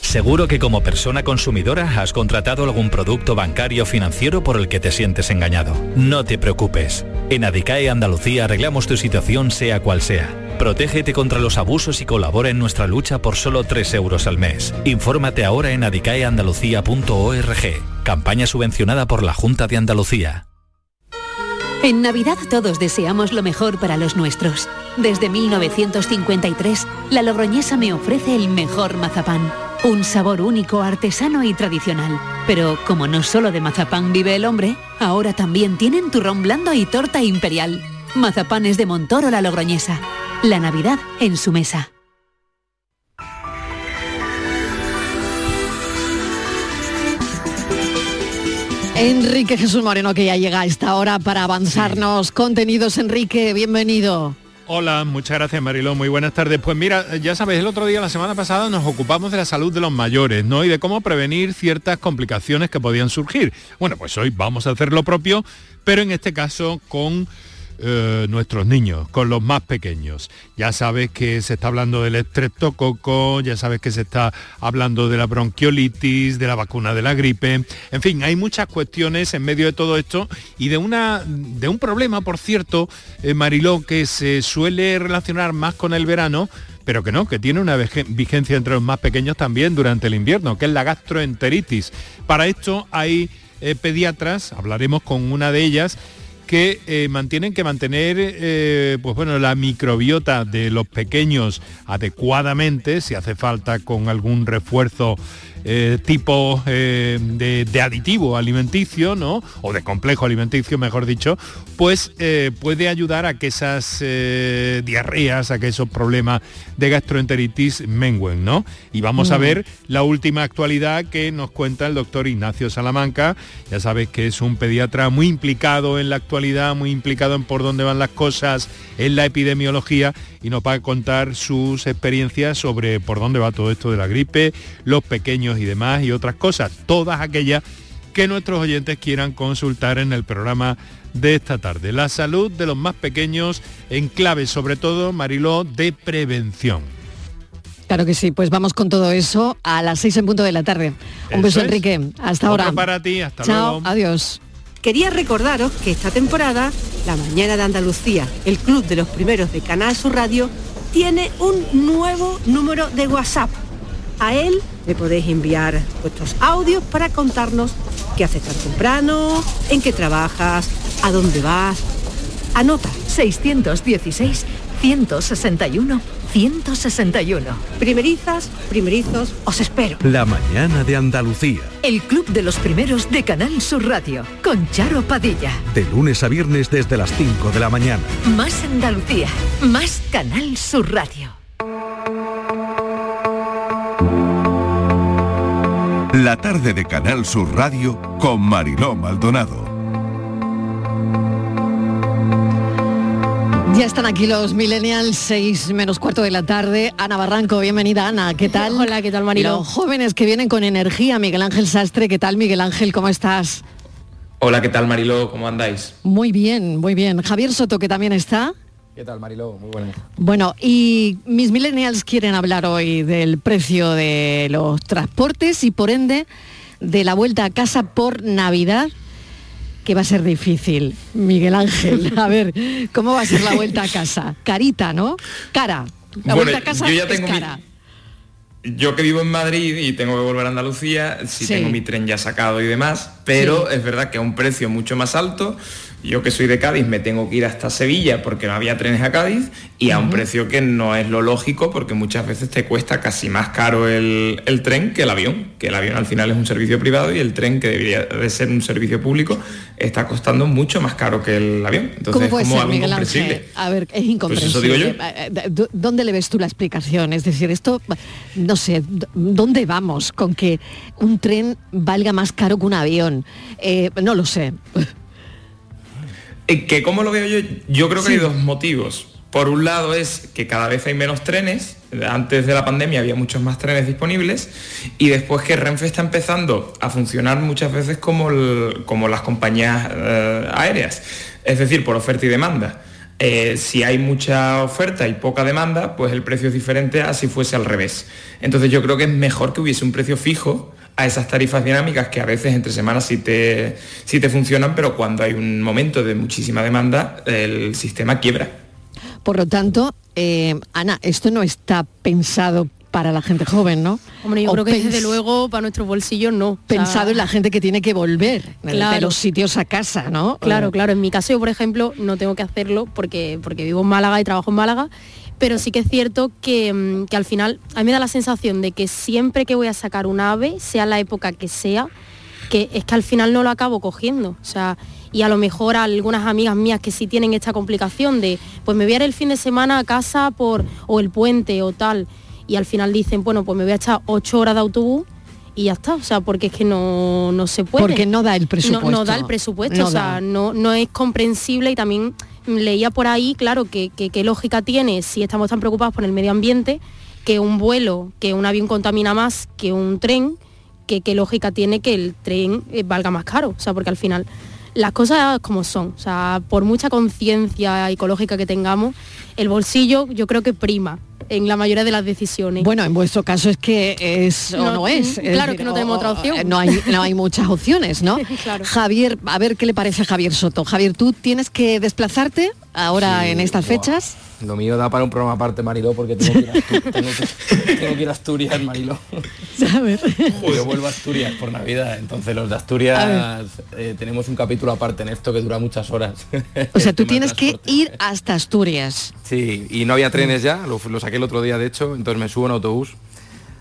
Seguro que como persona consumidora has contratado algún producto bancario o financiero por el que te sientes engañado. No te preocupes. En Adicae Andalucía arreglamos tu situación sea cual sea. Protégete contra los abusos y colabora en nuestra lucha por solo 3 euros al mes. Infórmate ahora en adicaeandalucía.org. Campaña subvencionada por la Junta de Andalucía. En Navidad todos deseamos lo mejor para los nuestros. Desde 1953, la Logroñesa me ofrece el mejor mazapán. Un sabor único, artesano y tradicional. Pero como no solo de mazapán vive el hombre, ahora también tienen turrón blando y torta imperial. Mazapanes de Montoro la Logroñesa. La Navidad en su mesa. Enrique Jesús Moreno, que ya llega a esta hora para avanzarnos contenidos. Enrique, bienvenido. Hola, muchas gracias Mariló, muy buenas tardes. Pues mira, ya sabéis, el otro día, la semana pasada, nos ocupamos de la salud de los mayores, ¿no? Y de cómo prevenir ciertas complicaciones que podían surgir. Bueno, pues hoy vamos a hacer lo propio, pero en este caso con eh, nuestros niños, con los más pequeños. Ya sabes que se está hablando del estreptococo, ya sabes que se está hablando de la bronquiolitis, de la vacuna de la gripe. En fin, hay muchas cuestiones en medio de todo esto y de, una, de un problema, por cierto, eh, Mariló, que se suele relacionar más con el verano, pero que no, que tiene una vigencia entre los más pequeños también durante el invierno, que es la gastroenteritis. Para esto hay eh, pediatras, hablaremos con una de ellas, que eh, mantienen que mantener eh, pues bueno, la microbiota de los pequeños adecuadamente, si hace falta con algún refuerzo eh, tipo eh, de, aditivo alimenticio, ¿no? O de complejo alimenticio, mejor dicho, pues eh, puede ayudar a que esas diarreas, a que esos problemas de gastroenteritis mengüen, ¿no? Y vamos a Mm. ver la última actualidad que nos cuenta el doctor Ignacio Salamanca. Ya sabes que es un pediatra muy implicado en la actualidad, muy implicado en por dónde van las cosas, en la epidemiología y nos va a contar sus experiencias sobre por dónde va todo esto de la gripe, los pequeños y demás y otras cosas, todas aquellas que nuestros oyentes quieran consultar en el programa de esta tarde. La salud de los más pequeños en clave, sobre todo, Mariló, de prevención. Claro que sí, pues vamos con todo eso a las seis en punto de la tarde. Un Eso beso, es. Enrique. Hasta Otro ahora. para ti, hasta Chao, luego. adiós. Quería recordaros que esta temporada, La Mañana de Andalucía, el club de los primeros de Canal Sur Radio, tiene un nuevo número de WhatsApp. A él le podéis enviar vuestros audios para contarnos qué haces tan temprano, en qué trabajas, a dónde vas. Anota 616 161 161. Primerizas, primerizos, os espero. La mañana de Andalucía. El club de los primeros de Canal Sur Radio con Charo Padilla. De lunes a viernes desde las 5 de la mañana. Más Andalucía, más Canal Sur Radio. La tarde de Canal Sur Radio con Mariló Maldonado. Ya están aquí los millennials, 6 menos cuarto de la tarde. Ana Barranco, bienvenida Ana, ¿qué tal? Hola, ¿qué tal Mariló? Los jóvenes que vienen con energía, Miguel Ángel Sastre, ¿qué tal Miguel Ángel? ¿Cómo estás? Hola, ¿qué tal Mariló? ¿Cómo andáis? Muy bien, muy bien. Javier Soto, que también está. ¿Qué tal Mariló? Muy buenas. Bueno, y mis millennials quieren hablar hoy del precio de los transportes y por ende de la vuelta a casa por Navidad que va a ser difícil. Miguel Ángel, a ver, ¿cómo va a ser la vuelta a casa? Carita, ¿no? Cara. La Bueno, vuelta a casa yo ya es tengo mi- cara. Yo que vivo en Madrid y tengo que volver a Andalucía, sí, Sí. tengo mi tren ya sacado y demás, pero es verdad que a un precio mucho más alto. Yo que soy de Cádiz me tengo que ir hasta Sevilla porque no había trenes a Cádiz y a un precio que no es lo lógico porque muchas veces te cuesta casi más caro el, el tren que el avión, que el avión al final es un servicio privado y el tren que debería de ser un servicio público está costando mucho más caro que el avión. Entonces ¿Cómo es puede como ser, algo Miguel incomprensible. Ángel? A ver, es Pues incomprensible. eso digo yo. Eh, eh, ¿dó- ¿Dónde le ves tú la explicación? Es decir, esto, no sé, ¿dónde vamos con que un tren valga más caro que un avión? Eh, no lo sé. Eh, Que como lo veo yo, yo creo que Sí. hay dos motivos. Por un lado es que cada vez hay menos trenes, antes de la pandemia había muchos más trenes disponibles y después que Renfe está empezando a funcionar muchas veces como, el- como las compañías eh, aéreas, es decir, por oferta y demanda. Eh, si hay mucha oferta y poca demanda, pues el precio es diferente a si fuese al revés. Entonces yo creo que es mejor que hubiese un precio fijo a esas tarifas dinámicas que a veces entre semanas sí te, sí te funcionan, pero cuando hay un momento de muchísima demanda, el sistema quiebra. Por lo tanto, eh, Ana, esto no está pensado para la gente joven, ¿no? Hombre, yo O creo que desde luego para nuestros bolsillos no. O sea, Pensado en la gente que tiene que volver de- los sitios a casa, ¿no? Claro, claro. En mi caso, yo, por ejemplo, no tengo que hacerlo porque, porque vivo en Málaga y trabajo en Málaga, pero sí que es cierto que, mm, que al final a mí me da la sensación de que siempre que voy a sacar un ave, sea la época que sea, que es que al final no lo acabo cogiendo. O sea, y a lo mejor a algunas amigas mías que sí tienen esta complicación de, pues me voy a ir el fin de semana a casa por, o el puente o tal, y al final dicen, bueno, pues me voy a echar ocho horas de autobús y ya está, o sea, porque es que no, no se puede. Porque no da el presupuesto. No, no da el presupuesto, No o sea, da. no, no es comprensible y también leía por ahí, claro, que, que- qué lógica tiene si estamos tan preocupados por el medio ambiente, que un vuelo, que un avión contamina más que un tren, que qué lógica tiene que el tren eh, valga más caro, o sea, porque al final las cosas como son, o sea, por mucha conciencia ecológica que tengamos, el bolsillo yo creo que prima en la mayoría de las decisiones. Bueno, en vuestro caso es que es o No, no es. mm, es claro que no tenemos otra opción. No hay, no hay muchas opciones, ¿no? Claro. Javier, a ver qué le parece a Javier Soto. Javier, ¿tú tienes que desplazarte ahora Sí, en estas fechas? Lo mío da para un programa aparte, Mariló, porque tengo que ir a, Astu- tengo que- tengo que ir a Asturias, Mariló. Yo vuelvo a Asturias por Navidad, entonces los de Asturias eh, tenemos un capítulo aparte en esto que dura muchas horas. O sea, tú tienes que ir hasta Asturias. Sí, y no había trenes ya, lo, lo saqué el otro día de hecho, entonces me subo en autobús.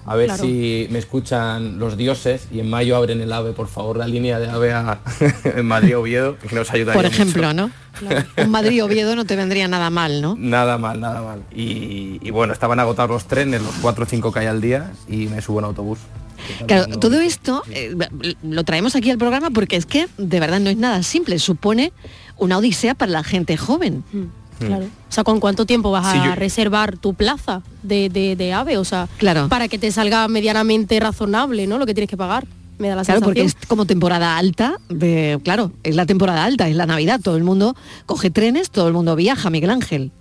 A ver Claro. si me escuchan los dioses y en mayo abren el AVE, por favor, la línea de AVE a en Madrid Oviedo, que nos ayudaría Por ejemplo, mucho. ¿no? Un Madrid-Oviedo no te vendría nada mal, ¿no? Nada mal, nada mal. Y, y bueno, estaban agotados los trenes, los 4 o 5 que hay al día, y me subo en autobús. Claro, todo esto eh, lo traemos aquí al programa porque es que de verdad no es nada simple, supone una odisea para la gente joven. Claro. O sea, ¿con cuánto tiempo vas Sí, a yo- reservar tu plaza de, de- de AVE? O sea, Claro. para que te salga medianamente razonable, ¿no? Lo que tienes que pagar. Me da la Claro, porque sensación. es como temporada alta, de, claro, es la temporada alta, es la Navidad, todo el mundo coge trenes, todo el mundo viaja, Miguel Ángel.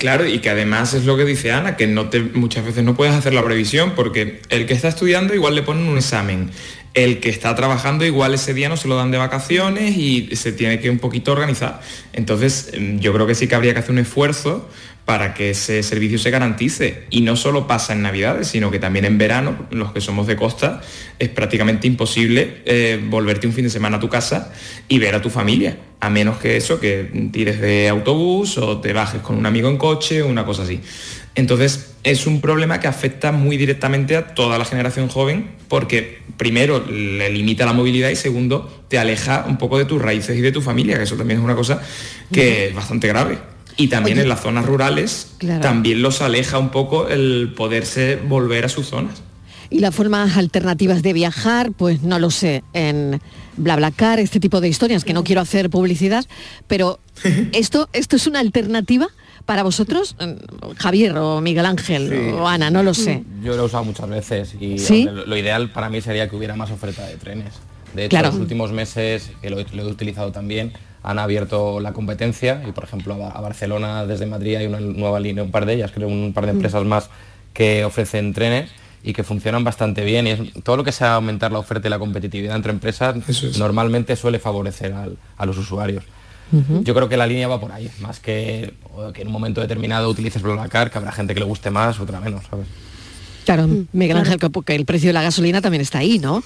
Claro, y que además es lo que dice Ana, que no te, muchas veces no puedes hacer la previsión porque el que está estudiando igual le ponen un examen, el que está trabajando igual ese día no se lo dan de vacaciones y se tiene que un poquito organizar. Entonces mm, yo creo que sí que habría que hacer un esfuerzo para que ese servicio se garantice. Y no solo pasa en Navidades, sino que también en verano, los que somos de costa, es prácticamente imposible eh, volverte un fin de semana a tu casa y ver a tu familia. A menos que eso, que tires de autobús o te bajes con un amigo en coche una cosa así. Entonces es un problema que afecta muy directamente a toda la generación joven porque primero le limita la movilidad y segundo te aleja un poco de tus raíces y de tu familia, que eso también es una cosa que es bastante grave. Y también en las zonas rurales también los aleja un poco el poderse volver a sus zonas. Y las formas alternativas de viajar, pues no lo sé, en BlaBlaCar, este tipo de historias, que no quiero hacer publicidad, pero esto, esto es una alternativa para vosotros, Javier o Miguel Ángel o Ana, no lo sé. Yo lo he usado muchas veces y lo, ideal para mí sería que hubiera más oferta de trenes. De hecho, los últimos meses, que lo, he utilizado también, han abierto la competencia y, por ejemplo, a, Barcelona desde Madrid hay una nueva línea, un par de ellas, creo, un par de mm. empresas más que ofrecen trenes y que funcionan bastante bien y es, todo lo que sea aumentar la oferta y la competitividad entre empresas normalmente suele favorecer a los usuarios. Yo creo que la línea va por ahí, más que, que en un momento determinado utilices BlaBlaCar, que habrá gente que le guste más, otra menos, ¿sabes? Claro, mm, Miguel Ángel, que el precio de la gasolina también está ahí, ¿no?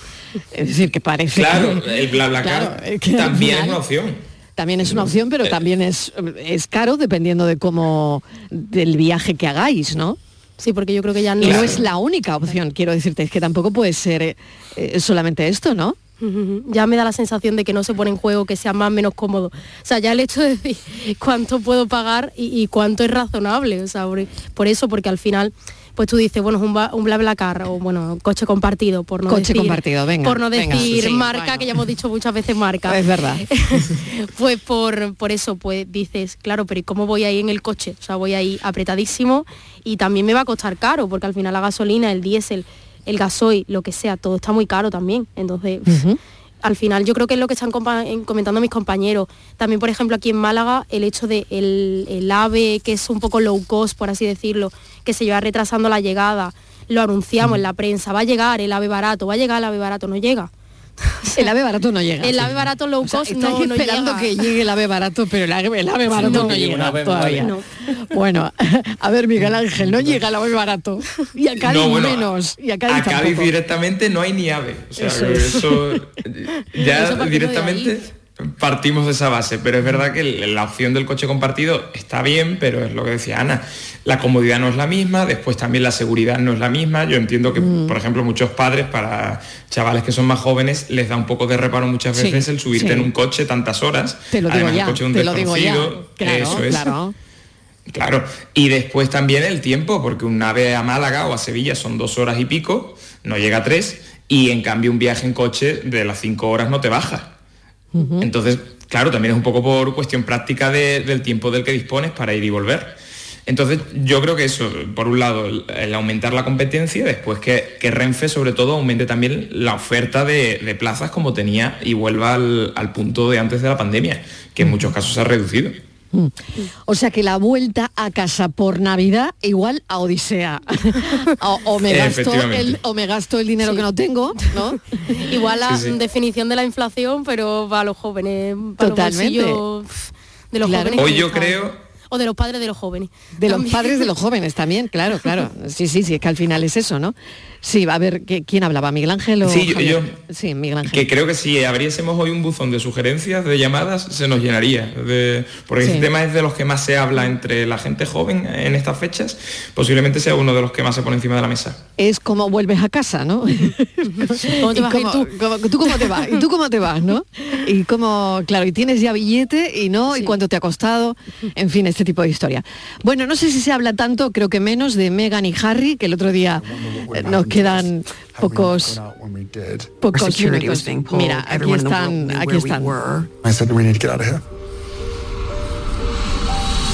Es decir, que parece... Claro, el BlaBlaCar también es una opción. También es una opción, pero también es, es caro dependiendo de cómo, del viaje que hagáis, ¿no? Sí, porque yo creo que ya no... Y no es la única opción, quiero decirte, es que tampoco puede ser eh, eh, solamente esto, ¿no? Ya me da la sensación de que no se pone en juego que sea más o menos cómodo. O sea, ya el hecho de decir cuánto puedo pagar y, cuánto es razonable. O sea, por, eso, porque al final pues tú dices, bueno, es un, un bla bla car o bueno, coche compartido, por no coche decir, compartido, venga, por no decir marca, que ya hemos dicho muchas veces marca. Es verdad. pues por, por eso, pues dices, claro, pero ¿y cómo voy ahí en el coche? O sea, voy ahí apretadísimo y también me va a costar caro, porque al final la gasolina, el diésel el gasoil, lo que sea, todo está muy caro también. Entonces, al final yo creo que es lo que están comentando mis compañeros. También, por ejemplo, aquí en Málaga, el hecho de el, AVE, que es un poco low cost, por así decirlo, que se lleva retrasando la llegada, lo anunciamos en la prensa, va a llegar el AVE barato, va a llegar el AVE barato, no llega. el ave barato no llega. El ave barato low cost no, esperando que llegue el ave barato, pero el ave, el ave barato no, llega todavía. Bueno, a ver, Miguel Ángel, no llega el ave barato. Y a Cádiz menos. Y a Cádiz, directamente no hay ni ave. O sea, eso, ya directamente partimos de esa base, pero es verdad que la opción del coche compartido está bien, pero es lo que decía Ana, la comodidad no es la misma, después también la seguridad no es la misma. Yo entiendo que, mm. por ejemplo, muchos padres, para chavales que son más jóvenes, les da un poco de reparo muchas veces el subirte en un coche tantas horas. Te lo digo ya, coche un te lo digo ya. Claro, Claro. Claro, y después también el tiempo, porque un ave a Málaga o a Sevilla son dos horas y pico, no llega a tres, y en cambio un viaje en coche de las cinco horas no te baja. Entonces, claro, también es un poco por cuestión práctica del tiempo del que dispones para ir y volver. Entonces, yo creo que eso, por un lado, el aumentar la competencia, después que, Renfe, sobre todo, aumente también la oferta de, plazas como tenía y vuelva al, al, punto de antes de la pandemia, que en muchos casos se ha reducido. Mm. O sea que la vuelta a casa por Navidad igual a Odisea. o, me gasto el, o, me gasto el, dinero que no tengo, ¿no? igual la definición de la inflación, pero para los jóvenes, para Totalmente. los de los jóvenes. Hoy yo creo o de los padres de los jóvenes. De los padres de los jóvenes también, claro, claro. Sí, sí, sí, es que al final es eso, ¿no? Sí, a ver, ¿quién hablaba? ¿Miguel Ángel o Sí, yo, Sí, Miguel Ángel. Que creo que si abriésemos hoy un buzón de sugerencias, de llamadas, se nos llenaría. De, porque ese tema es de los que más se habla entre la gente joven en estas fechas. Posiblemente sea uno de los que más se pone encima de la mesa. Es como vuelves a casa, ¿no? ¿Cómo te vas? tú? cómo te vas? ¿Y tú cómo te vas, no? Y cómo, claro, y tienes ya billete y no, y cuánto te ha costado, en fin, este tipo de historia. Bueno, no sé si se habla tanto, creo que menos, de Meghan y Harry, que el otro día nos quedan pocos pocos minutos. Mira, aquí están, aquí están.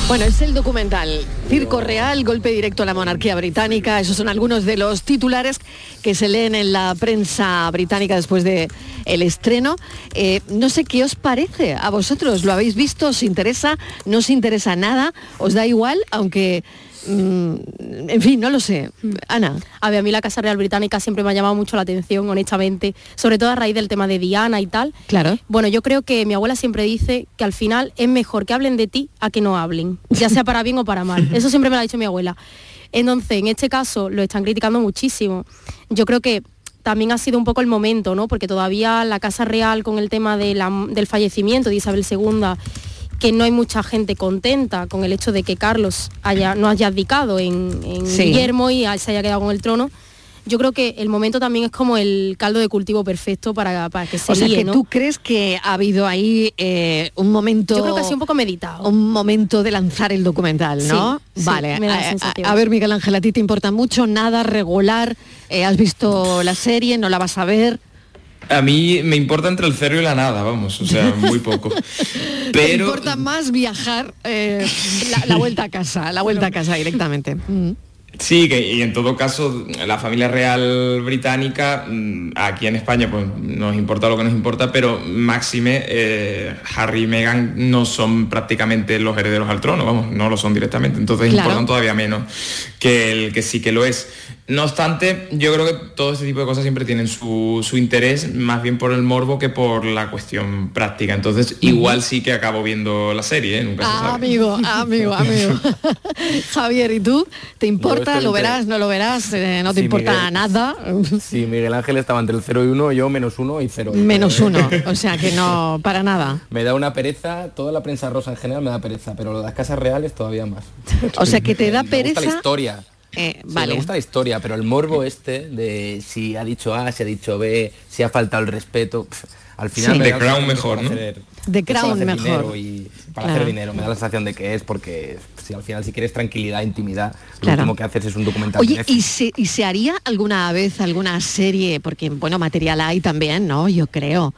Bueno, es el documental Circo Real, golpe directo a la monarquía británica. Esos son algunos de los titulares que se leen en la prensa británica después de el estreno. Eh, no sé qué os parece a vosotros. ¿Lo habéis visto? ¿Os interesa? ¿No os interesa nada? ¿Os da igual? Aunque en fin, no lo sé. Mm. Ana. A ver, a mí la Casa Real Británica siempre me ha llamado mucho la atención, honestamente, sobre todo a raíz del tema de Diana y tal. Claro. Bueno, yo creo que mi abuela siempre dice que al final es mejor que hablen de ti a que no hablen, ya sea para bien o para mal. Eso siempre me lo ha dicho mi abuela. Entonces, en este caso lo están criticando muchísimo. Yo creo que también ha sido un poco el momento, ¿no? Porque todavía la Casa Real con el tema del fallecimiento de Isabel II, que no hay mucha gente contenta con el hecho de que Carlos haya, no haya abdicado en, Guillermo y se haya quedado con el trono yo creo que el momento también es como el caldo de cultivo perfecto para, para que se O sea, que tú crees que ha habido ahí eh, un momento... Yo creo que ha sido un poco meditado. Un momento de lanzar el documental, ¿no? vale. a, ver, Miguel Ángel, ¿a ti te importa mucho? ¿Nada regular? Eh, ¿Has visto la serie? ¿No la vas a ver? A mí me importa entre el cero y la nada, vamos, o sea, muy poco. Pero... Me importa más viajar eh, la, vuelta a casa, la vuelta a casa directamente. Mm. Sí, que, y en todo caso, la familia real británica, mm, aquí en España, pues nos importa lo que nos importa, pero máxime, eh, Harry y Meghan no son prácticamente los herederos al trono, vamos, no lo son directamente, entonces importan todavía menos que el que sí que lo es. No obstante, yo creo que todo este tipo de cosas siempre tienen su, interés, más bien por el morbo que por la cuestión práctica. Entonces, igual sí que acabo viendo la serie, ¿eh? nunca se sabe. Amigo, amigo, amigo. Javier, ¿y tú? ¿Te importa? ¿Lo verás? ¿No lo verás? Eh, ¿No te importa nada? Sí, Miguel Ángel estaba entre el 0 y 1, yo menos 1 y 0. Menos 1, o sea que no, para nada. Me da una pereza, toda la prensa rosa en general me da pereza, pero las casas reales todavía más. O sea que te da pereza... la historia. Eh, vale. me gusta la historia, pero el morbo este de si ha dicho A, si ha dicho B, si ha faltado el respeto, al final... de Crown mejor, ¿no? De Crown mejor. Y para hacer dinero, me da la sensación de que es porque si al final si quieres tranquilidad, intimidad, lo último que haces es un documental. Oye, ¿y se, ¿y se haría alguna vez alguna serie? Porque, bueno, material hay también, ¿no? Yo creo.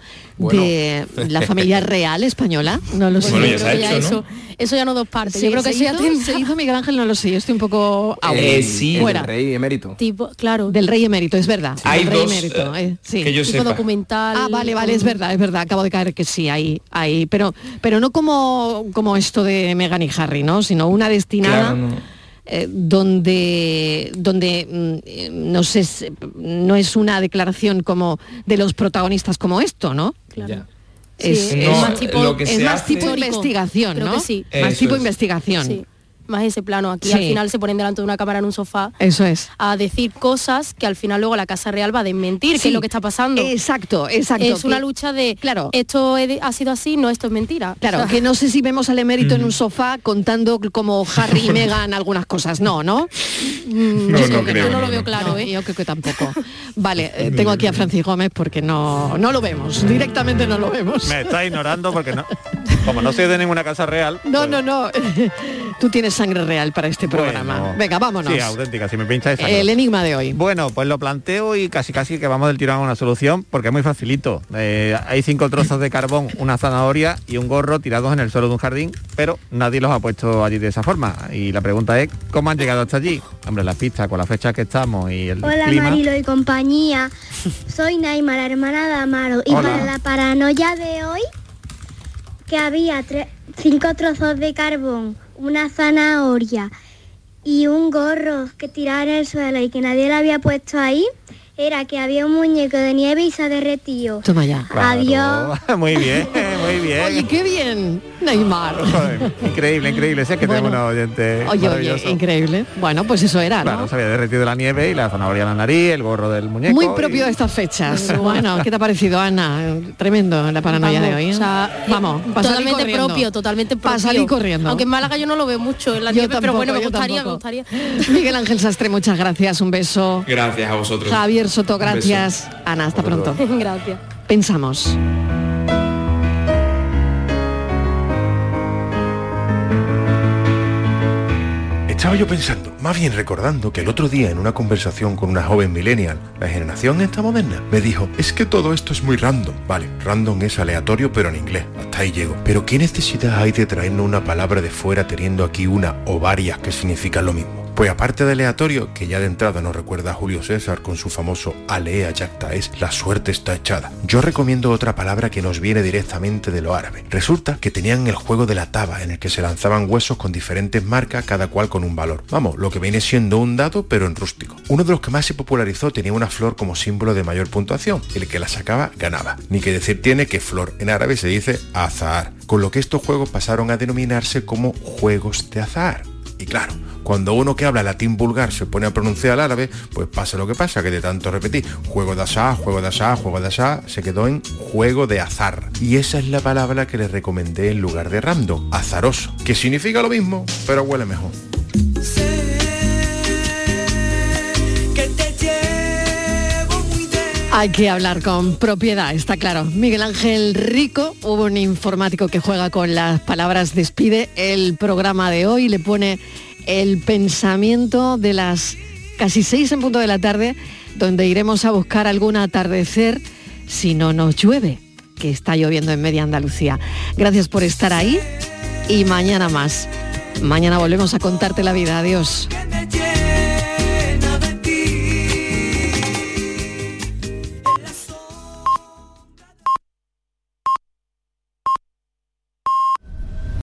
De la familia real española. No lo sé. eso, eso ya no dos partes. yo creo que se, hizo, se hizo Miguel Ángel, no lo sé. Yo estoy un poco eh, sí, fuera. del rey emérito. Tipo, claro. Del rey emérito, es verdad. Hay rey dos, emérito, eh, sí. que yo tipo documental. Ah, vale, vale, es verdad, es verdad. Acabo de caer que sí, hay, hay. Pero, pero no como, como esto de Meghan y Harry, ¿no? Sino una destinada. Eh, donde donde mm, no sé no es una declaración como de los protagonistas como esto no claro. Es, más tipo, es más tipo investigación, ¿no? Sí. Más tipo investigación más ese plano. Aquí al final se ponen delante de una cámara en un sofá Eso es. a decir cosas que al final luego la Casa Real va a desmentir, que es lo que está pasando. Exacto, exacto. Es una lucha de, claro, esto ha sido así, no, esto es mentira. Claro, que no sé si vemos al emérito en un sofá contando como Harry y Meghan algunas cosas, no, ¿no? Mm, no, no, creo, no, lo veo claro, ¿eh? Yo creo que tampoco. Vale, eh, tengo aquí a Francis Gómez porque no, no lo vemos, directamente no lo vemos. Me está ignorando porque no, como no soy de ninguna casa real. No, pues no, no. Tú tienes sangre real para este programa. Venga, vámonos. Sí, auténtica, si me pincha esa El enigma de hoy. Bueno, pues lo planteo y casi casi que vamos del tirón a una solución porque es muy facilito. Eh, hay cinco trozos de carbón, una zanahoria y un gorro tirados en el suelo de un jardín, pero nadie los ha puesto allí de esa forma. Y la pregunta es, ¿cómo han llegado hasta allí? Hombre, las pistas, con la fecha que estamos y el Hola Marilo y compañía. Soy Naima, la hermana de Amaro. Y para la paranoia de hoy, que había cinco trozos de carbón una zanahoria y un gorro que tiraba en el suelo y que nadie le había puesto ahí, era que había un muñeco de nieve y se ha derretido. Toma ya. Adiós. muy bien, muy bien. Oye, qué bien, Neymar. increíble, increíble. Sé que tengo un oyente Oye, oye, increíble. Bueno, pues eso era, Claro, se había derretido la nieve y la zanahoria en la nariz, el gorro del muñeco. Muy propio de estas fechas. bueno, ¿qué te ha parecido, Ana? Tremendo la paranoia de hoy. ¿eh? O sea, vamos, totalmente propio, totalmente propio. Para salir corriendo. Aunque en Málaga yo no lo veo mucho en la nieve, pero bueno, me gustaría, me gustaría. Miguel Ángel Sastre, muchas gracias. Un beso. Gracias a vosotros. Javier Soto, gracias. Ana, hasta pronto. gracias. Pensamos. Estaba yo pensando, más bien recordando que el otro día en una conversación con una joven millennial, la generación esta moderna, me dijo, es que todo esto es muy random. Vale, random es aleatorio pero en inglés, hasta ahí llego. Pero ¿qué necesidad hay de traernos una palabra de fuera teniendo aquí una o varias que significan lo mismo? Pues aparte de aleatorio, que ya de entrada nos recuerda a Julio César con su famoso alea yacta es, la suerte está echada. Yo recomiendo otra palabra que nos viene directamente de lo árabe. Resulta que tenían el juego de la taba, en el que se lanzaban huesos con diferentes marcas, cada cual con un valor. Vamos, lo que viene siendo un dado, pero en rústico. Uno de los que más se popularizó tenía una flor como símbolo de mayor puntuación. El que la sacaba ganaba. Ni que decir tiene que flor en árabe se dice azar. Con lo que estos juegos pasaron a denominarse como juegos de azar. Y claro, cuando uno que habla latín vulgar se pone a pronunciar el árabe, pues pasa lo que pasa, que de tanto repetir juego de asá, juego de asá, juego de asá, se quedó en juego de azar. Y esa es la palabra que le recomendé en lugar de random, azaroso, que significa lo mismo, pero huele mejor. Hay que hablar con propiedad, está claro. Miguel Ángel Rico, hubo un informático que juega con las palabras despide el programa de hoy, le pone el pensamiento de las casi seis en punto de la tarde, donde iremos a buscar algún atardecer si no nos llueve, que está lloviendo en media Andalucía. Gracias por estar ahí y mañana más. Mañana volvemos a contarte la vida. Adiós.